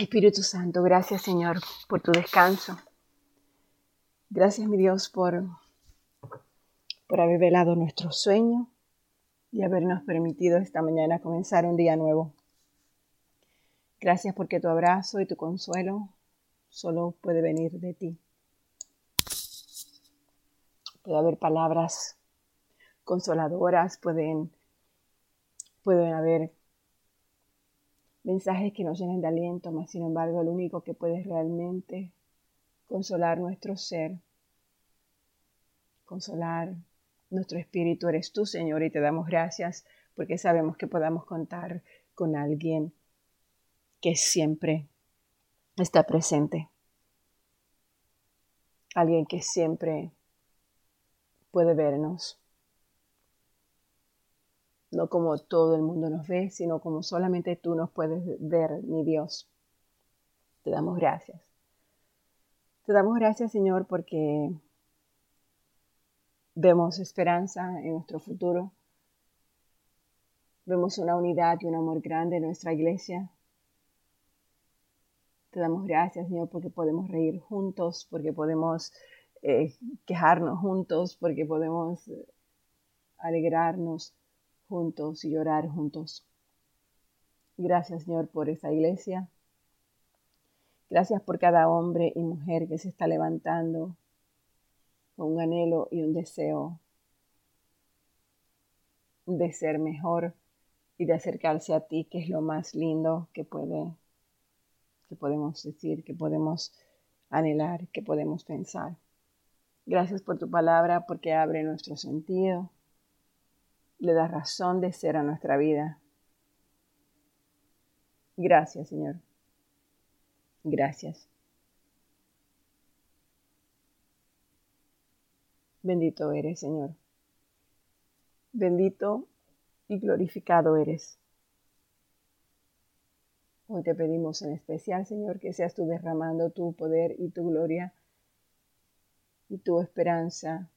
Espíritu Santo, gracias Señor por tu descanso. Gracias mi Dios por, por haber velado nuestro sueño y habernos permitido esta mañana comenzar un día nuevo. Gracias porque tu abrazo y tu consuelo solo puede venir de ti. Puede haber palabras consoladoras, pueden, pueden haber mensajes que nos llenen de aliento, mas sin embargo el único que puede realmente consolar nuestro ser, consolar nuestro espíritu eres tú, Señor, y te damos gracias porque sabemos que podamos contar con alguien que siempre está presente, alguien que siempre puede vernos, no como todo el mundo nos ve, sino como solamente tú nos puedes ver, mi Dios. Te damos gracias. Te damos gracias, Señor, porque vemos esperanza en nuestro futuro. Vemos una unidad y un amor grande en nuestra iglesia. Te damos gracias, Señor, porque podemos reír juntos, porque podemos eh, quejarnos juntos, porque podemos eh, alegrarnos juntos y llorar juntos. Gracias, Señor, por esta iglesia. Gracias por cada hombre y mujer que se está levantando con un anhelo y un deseo de ser mejor y de acercarse a ti, que es lo más lindo que puede que podemos decir, que podemos anhelar, que podemos pensar. Gracias por tu palabra porque abre nuestro sentido, le da razón de ser a nuestra vida. Gracias, Señor. Gracias. Bendito eres, Señor. Bendito y glorificado eres. Hoy te pedimos en especial, Señor, que seas tú derramando tu poder y tu gloria y tu esperanza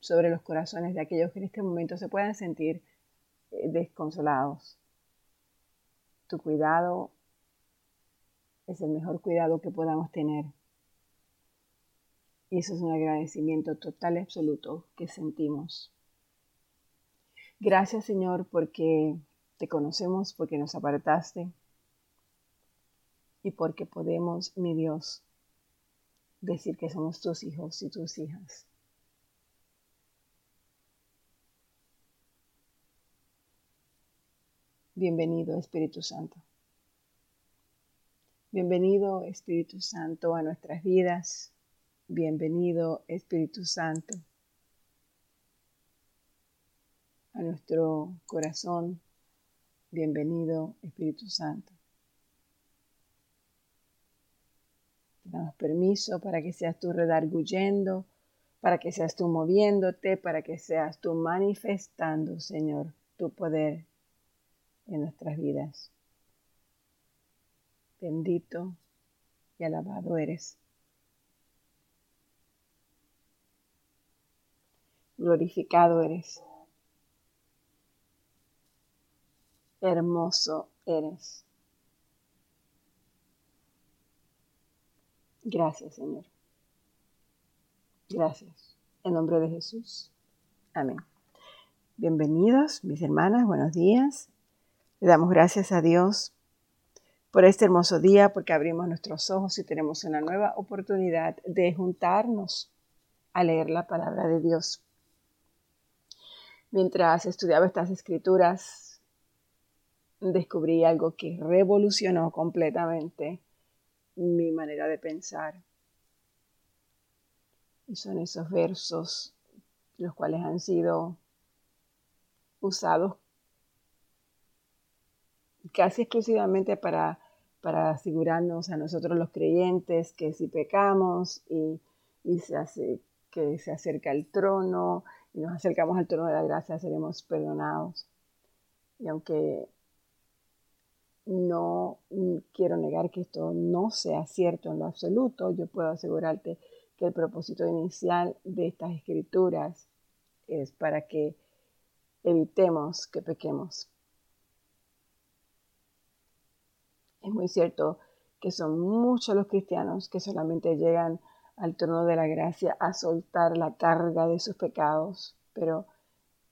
sobre los corazones de aquellos que en este momento se puedan sentir eh, desconsolados. Tu cuidado es el mejor cuidado que podamos tener. Y eso es un agradecimiento total y absoluto que sentimos. Gracias Señor porque te conocemos, porque nos apartaste y porque podemos, mi Dios, decir que somos tus hijos y tus hijas. Bienvenido Espíritu Santo. Bienvenido Espíritu Santo a nuestras vidas. Bienvenido Espíritu Santo a nuestro corazón. Bienvenido Espíritu Santo. Te damos permiso para que seas tú redarguyendo, para que seas tú moviéndote, para que seas tú manifestando, Señor, tu poder en nuestras vidas. Bendito y alabado eres. Glorificado eres. Hermoso eres. Gracias, Señor. Gracias. En nombre de Jesús. Amén. Bienvenidos, mis hermanas. Buenos días. Le damos gracias a Dios por este hermoso día, porque abrimos nuestros ojos y tenemos una nueva oportunidad de juntarnos a leer la palabra de Dios. Mientras estudiaba estas escrituras, descubrí algo que revolucionó completamente mi manera de pensar. Y son esos versos los cuales han sido usados casi exclusivamente para, para asegurarnos a nosotros los creyentes que si pecamos y, se hace, que se acerca el trono y nos acercamos al trono de la gracia, seremos perdonados. Y aunque no quiero negar que esto no sea cierto en lo absoluto, yo puedo asegurarte que el propósito inicial de estas escrituras es para que evitemos que pequemos. Es muy cierto que son muchos los cristianos que solamente llegan al trono de la gracia a soltar la carga de sus pecados. Pero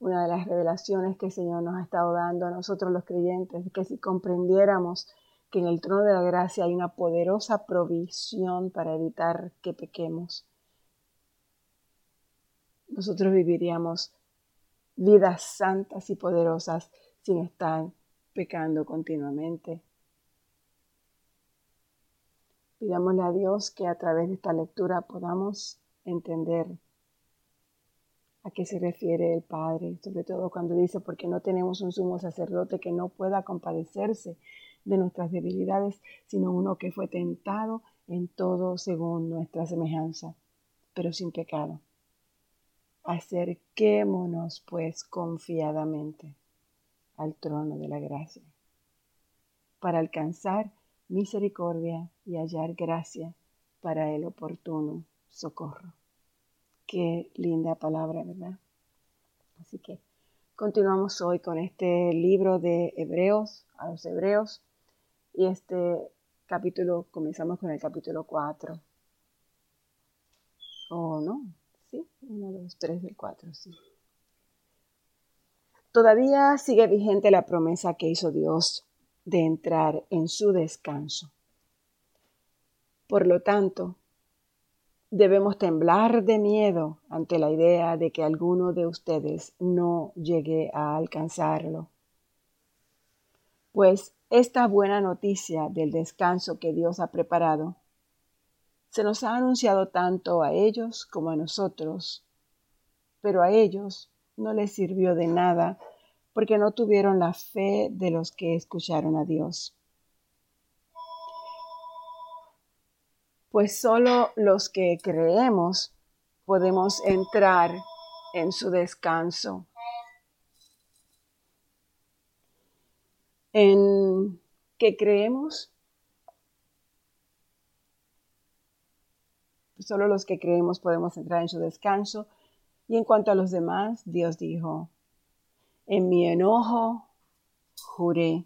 una de las revelaciones que el Señor nos ha estado dando a nosotros los creyentes es que si comprendiéramos que en el trono de la gracia hay una poderosa provisión para evitar que pequemos, nosotros viviríamos vidas santas y poderosas sin estar pecando continuamente. Pidámosle a Dios que a través de esta lectura podamos entender a qué se refiere el Padre, sobre todo cuando dice, porque no tenemos un sumo sacerdote que no pueda compadecerse de nuestras debilidades, sino uno que fue tentado en todo según nuestra semejanza, pero sin pecado. Acerquémonos pues confiadamente al trono de la gracia para alcanzar misericordia y hallar gracia para el oportuno socorro. Qué linda palabra, ¿verdad? Así que continuamos hoy con este libro de Hebreos, a los Hebreos, y este capítulo, comenzamos con el capítulo 4. ¿O no? Sí, 1, 2, 3 del 4, sí. Todavía sigue vigente la promesa que hizo Dios de entrar en su descanso. Por lo tanto, debemos temblar de miedo ante la idea de que alguno de ustedes no llegue a alcanzarlo. Pues esta buena noticia del descanso que Dios ha preparado se nos ha anunciado tanto a ellos como a nosotros, pero a ellos no les sirvió de nada porque no tuvieron la fe de los que escucharon a Dios. Pues solo los que creemos podemos entrar en su descanso. ¿En qué creemos? Solo los que creemos podemos entrar en su descanso. Y en cuanto a los demás, Dios dijo, en mi enojo juré,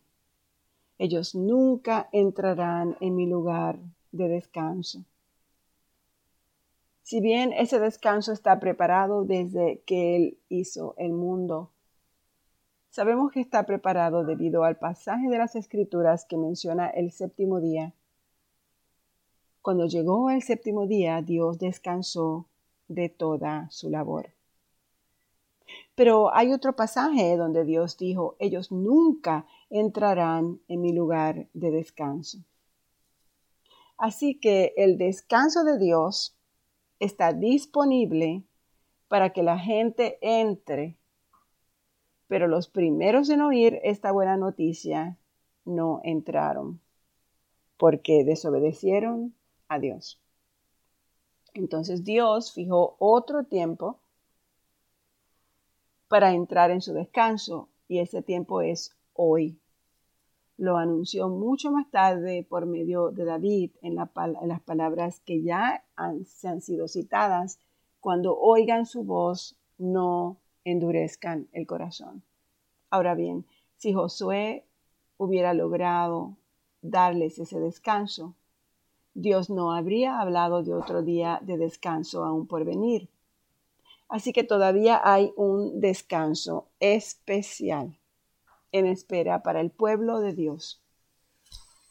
ellos nunca entrarán en mi lugar de descanso. Si bien ese descanso está preparado desde que Él hizo el mundo, sabemos que está preparado debido al pasaje de las Escrituras que menciona el séptimo día. Cuando llegó el séptimo día, Dios descansó de toda su labor. Pero hay otro pasaje donde Dios dijo, ellos nunca entrarán en mi lugar de descanso. Así que el descanso de Dios está disponible para que la gente entre, pero los primeros en oír esta buena noticia no entraron, porque desobedecieron a Dios. Entonces Dios fijó otro tiempo para entrar en su descanso y ese tiempo es hoy. Lo anunció mucho más tarde por medio de David en, las palabras que ya se han sido citadas. Cuando oigan su voz, no endurezcan el corazón. Ahora bien, si Josué hubiera logrado darles ese descanso, Dios no habría hablado de otro día de descanso aún por venir. Así que todavía hay un descanso especial en espera para el pueblo de Dios.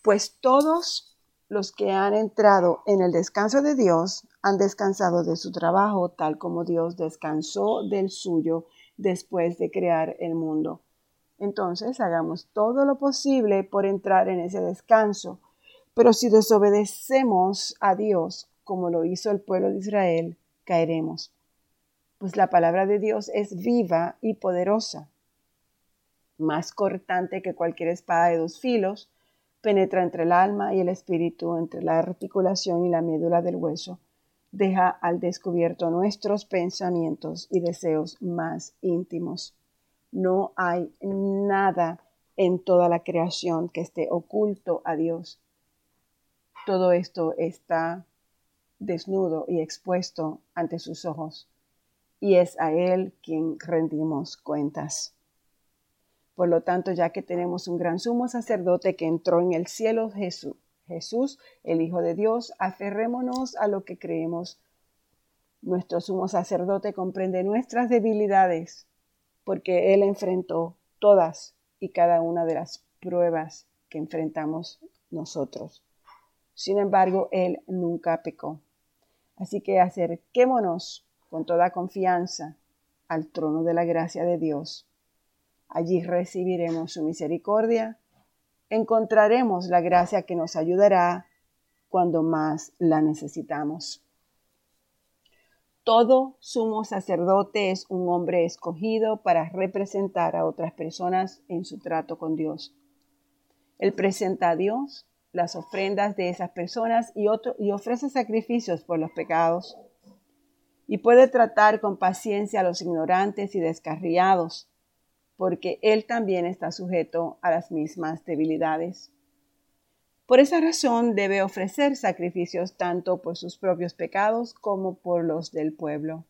Pues todos los que han entrado en el descanso de Dios han descansado de su trabajo tal como Dios descansó del suyo después de crear el mundo. Entonces hagamos todo lo posible por entrar en ese descanso. Pero si desobedecemos a Dios, como lo hizo el pueblo de Israel, caeremos pues la palabra de Dios es viva y poderosa, más cortante que cualquier espada de dos filos, penetra entre el alma y el espíritu, entre la articulación y la médula del hueso, deja al descubierto nuestros pensamientos y deseos más íntimos. No hay nada en toda la creación que esté oculto a Dios. Todo esto está desnudo y expuesto ante sus ojos y es a Él quien rendimos cuentas. Por lo tanto, ya que tenemos un gran sumo sacerdote que entró en el cielo, Jesús, Jesús, el Hijo de Dios, aferrémonos a lo que creemos. Nuestro sumo sacerdote comprende nuestras debilidades, porque Él enfrentó todas y cada una de las pruebas que enfrentamos nosotros. Sin embargo, Él nunca pecó. Así que acerquémonos con toda confianza al trono de la gracia de Dios. Allí recibiremos su misericordia, encontraremos la gracia que nos ayudará cuando más la necesitamos. Todo sumo sacerdote es un hombre escogido para representar a otras personas en su trato con Dios. Él presenta a Dios las ofrendas de esas personas y, y ofrece sacrificios por los pecados. Y puede tratar con paciencia a los ignorantes y descarriados, porque Él también está sujeto a las mismas debilidades. Por esa razón debe ofrecer sacrificios tanto por sus propios pecados como por los del pueblo.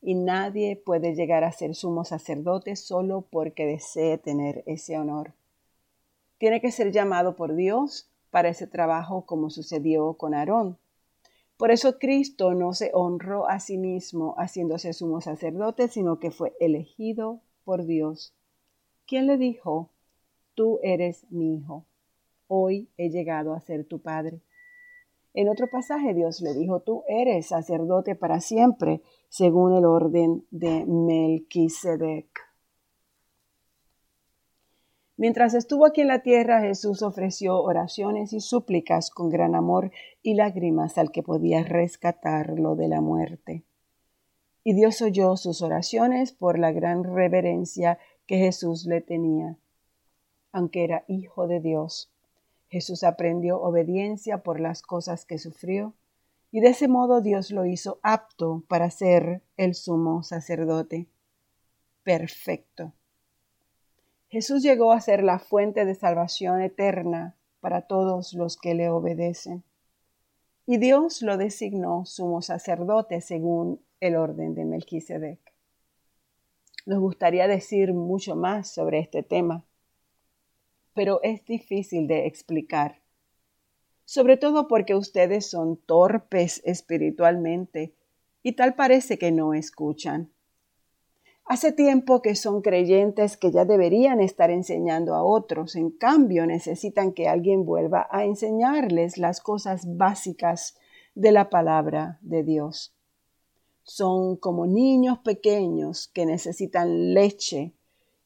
Y nadie puede llegar a ser sumo sacerdote solo porque desee tener ese honor tiene que ser llamado por Dios para ese trabajo como sucedió con Aarón. Por eso Cristo no se honró a sí mismo haciéndose sumo sacerdote, sino que fue elegido por Dios. ¿Quién le dijo, tú eres mi hijo, hoy he llegado a ser tu padre? En otro pasaje Dios le dijo, tú eres sacerdote para siempre, según el orden de Melquisedec. Mientras estuvo aquí en la tierra, Jesús ofreció oraciones y súplicas con gran amor y lágrimas al que podía rescatarlo de la muerte. Y Dios oyó sus oraciones por la gran reverencia que Jesús le tenía. Aunque era hijo de Dios, Jesús aprendió obediencia por las cosas que sufrió, y de ese modo Dios lo hizo apto para ser el sumo sacerdote. Perfecto Jesús llegó a ser la fuente de salvación eterna para todos los que le obedecen. Y Dios lo designó sumo sacerdote según el orden de Melquisedec. Nos gustaría decir mucho más sobre este tema, pero es difícil de explicar, sobre todo porque ustedes son torpes espiritualmente y tal parece que no escuchan. Hace tiempo que son creyentes que ya deberían estar enseñando a otros, en cambio necesitan que alguien vuelva a enseñarles las cosas básicas de la palabra de Dios. Son como niños pequeños que necesitan leche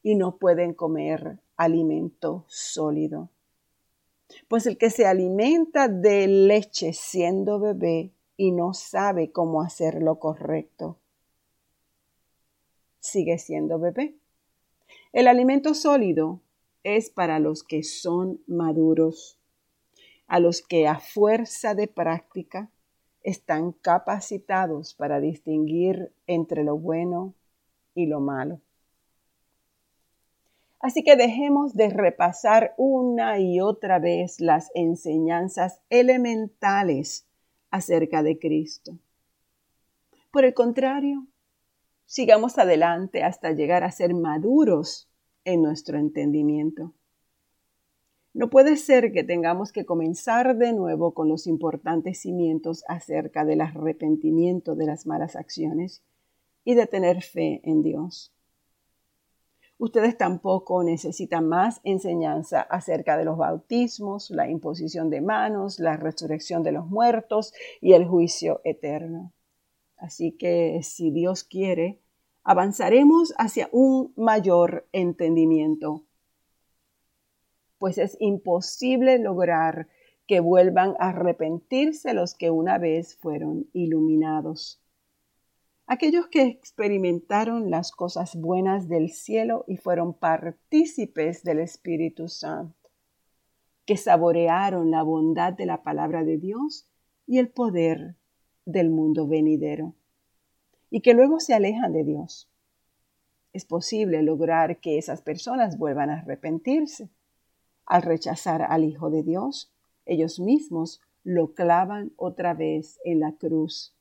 y no pueden comer alimento sólido. Pues el que se alimenta de leche siendo bebé y no sabe cómo hacer lo correcto, sigue siendo bebé. El alimento sólido es para los que son maduros, a los que a fuerza de práctica están capacitados para distinguir entre lo bueno y lo malo. Así que dejemos de repasar una y otra vez las enseñanzas elementales acerca de Cristo. Por el contrario, sigamos adelante hasta llegar a ser maduros en nuestro entendimiento. No puede ser que tengamos que comenzar de nuevo con los importantes cimientos acerca del arrepentimiento de las malas acciones y de tener fe en Dios. Ustedes tampoco necesitan más enseñanza acerca de los bautismos, la imposición de manos, la resurrección de los muertos y el juicio eterno. Así que si Dios quiere, avanzaremos hacia un mayor entendimiento, pues es imposible lograr que vuelvan a arrepentirse los que una vez fueron iluminados. Aquellos que experimentaron las cosas buenas del cielo y fueron partícipes del Espíritu Santo, que saborearon la bondad de la palabra de Dios y el poder del mundo venidero, y que luego se alejan de Dios. Es posible lograr que esas personas vuelvan a arrepentirse. Al rechazar al Hijo de Dios, ellos mismos lo clavan otra vez en la cruz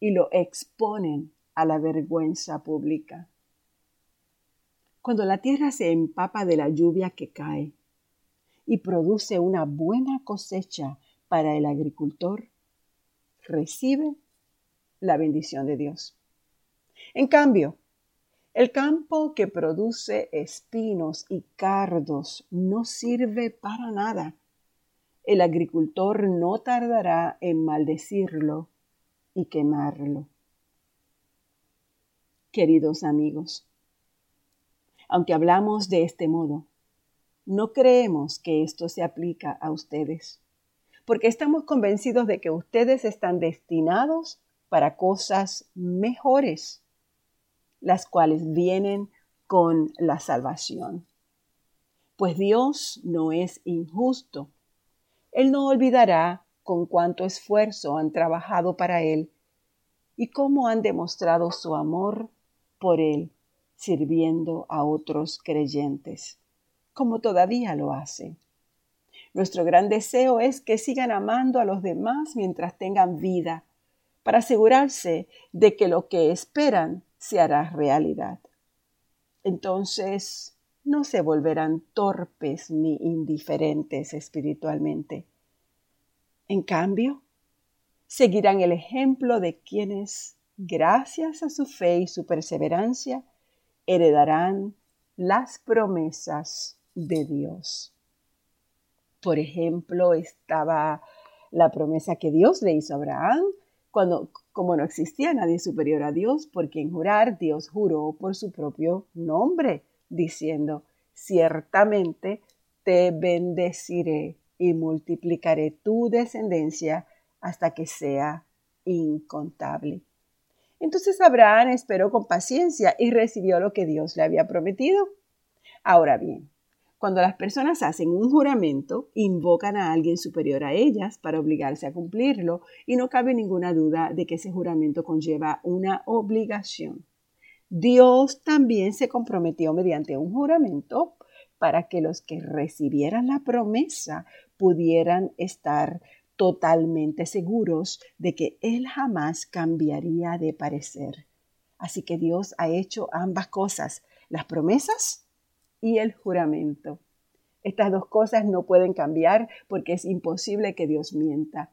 y lo exponen a la vergüenza pública. Cuando la tierra se empapa de la lluvia que cae y produce una buena cosecha para el agricultor, recibe la bendición de Dios. En cambio, el campo que produce espinos y cardos no sirve para nada. El agricultor no tardará en maldecirlo y quemarlo. Queridos amigos, aunque hablamos de este modo, no creemos que esto se aplica a ustedes, porque estamos convencidos de que ustedes están destinados para cosas mejores, las cuales vienen con la salvación. Pues Dios no es injusto. Él no olvidará con cuánto esfuerzo han trabajado para Él y cómo han demostrado su amor por Él sirviendo a otros creyentes, como todavía lo hacen. Nuestro gran deseo es que sigan amando a los demás mientras tengan vida, para asegurarse de que lo que esperan se hará realidad. Entonces no se volverán torpes ni indiferentes espiritualmente. En cambio, seguirán el ejemplo de quienes, gracias a su fe y su perseverancia, heredarán las promesas de Dios. Por ejemplo, estaba la promesa que Dios le hizo a Abraham cuando, como no existía nadie superior a Dios por quien jurar, Dios juró por su propio nombre, diciendo, ciertamente te bendeciré y multiplicaré tu descendencia hasta que sea incontable. Entonces Abraham esperó con paciencia y recibió lo que Dios le había prometido. Ahora bien, cuando las personas hacen un juramento, invocan a alguien superior a ellas para obligarse a cumplirlo y no cabe ninguna duda de que ese juramento conlleva una obligación. Dios también se comprometió mediante un juramento para que los que recibieran la promesa pudieran estar totalmente seguros de que Él jamás cambiaría de parecer. Así que Dios ha hecho ambas cosas, las promesas y el juramento. Estas dos cosas no pueden cambiar porque es imposible que Dios mienta.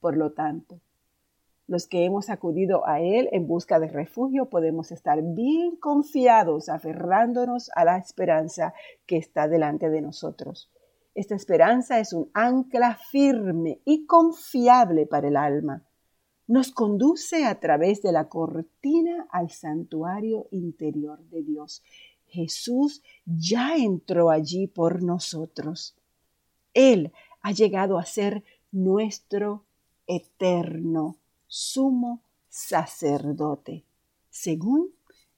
Por lo tanto, los que hemos acudido a Él en busca de refugio podemos estar bien confiados, aferrándonos a la esperanza que está delante de nosotros. Esta esperanza es un ancla firme y confiable para el alma. Nos conduce a través de la cortina al santuario interior de Dios Jesús ya entró allí por nosotros. Él ha llegado a ser nuestro eterno sumo sacerdote, según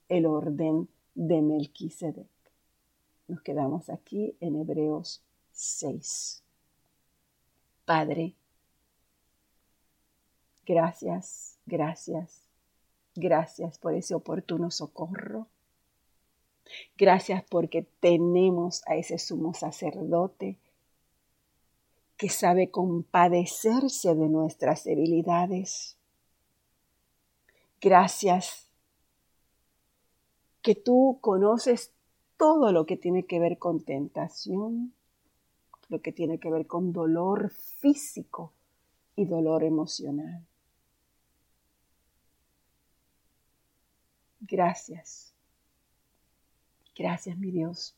el orden de Melquisedec. Nos quedamos aquí en Hebreos 6. Padre, gracias, gracias, gracias por ese oportuno socorro Gracias porque tenemos a ese sumo sacerdote que sabe compadecerse de nuestras debilidades. Gracias que tú conoces todo lo que tiene que ver con tentación, lo que tiene que ver con dolor físico y dolor emocional. Gracias Gracias, mi Dios.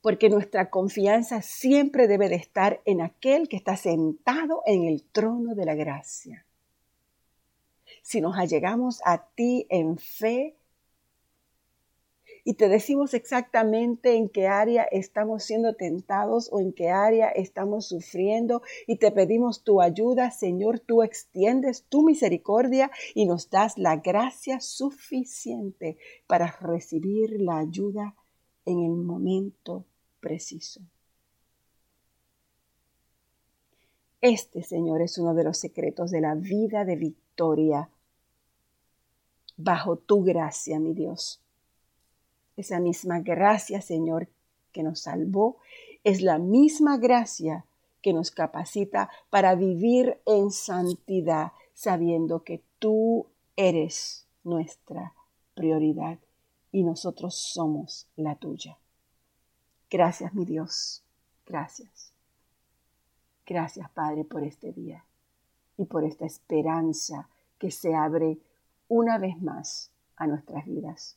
Porque nuestra confianza siempre debe de estar en aquel que está sentado en el trono de la gracia. Si nos allegamos a ti en fe, y te decimos exactamente en qué área estamos siendo tentados o en qué área estamos sufriendo y te pedimos tu ayuda, Señor, tú extiendes tu misericordia y nos das la gracia suficiente para recibir la ayuda en el momento preciso. Este, Señor, es uno de los secretos de la vida de victoria bajo tu gracia, mi Dios esa misma gracia, Señor, que nos salvó, es la misma gracia que nos capacita para vivir en santidad, sabiendo que tú eres nuestra prioridad y nosotros somos la tuya. Gracias, mi Dios. Gracias. Gracias, Padre, por este día y por esta esperanza que se abre una vez más a nuestras vidas.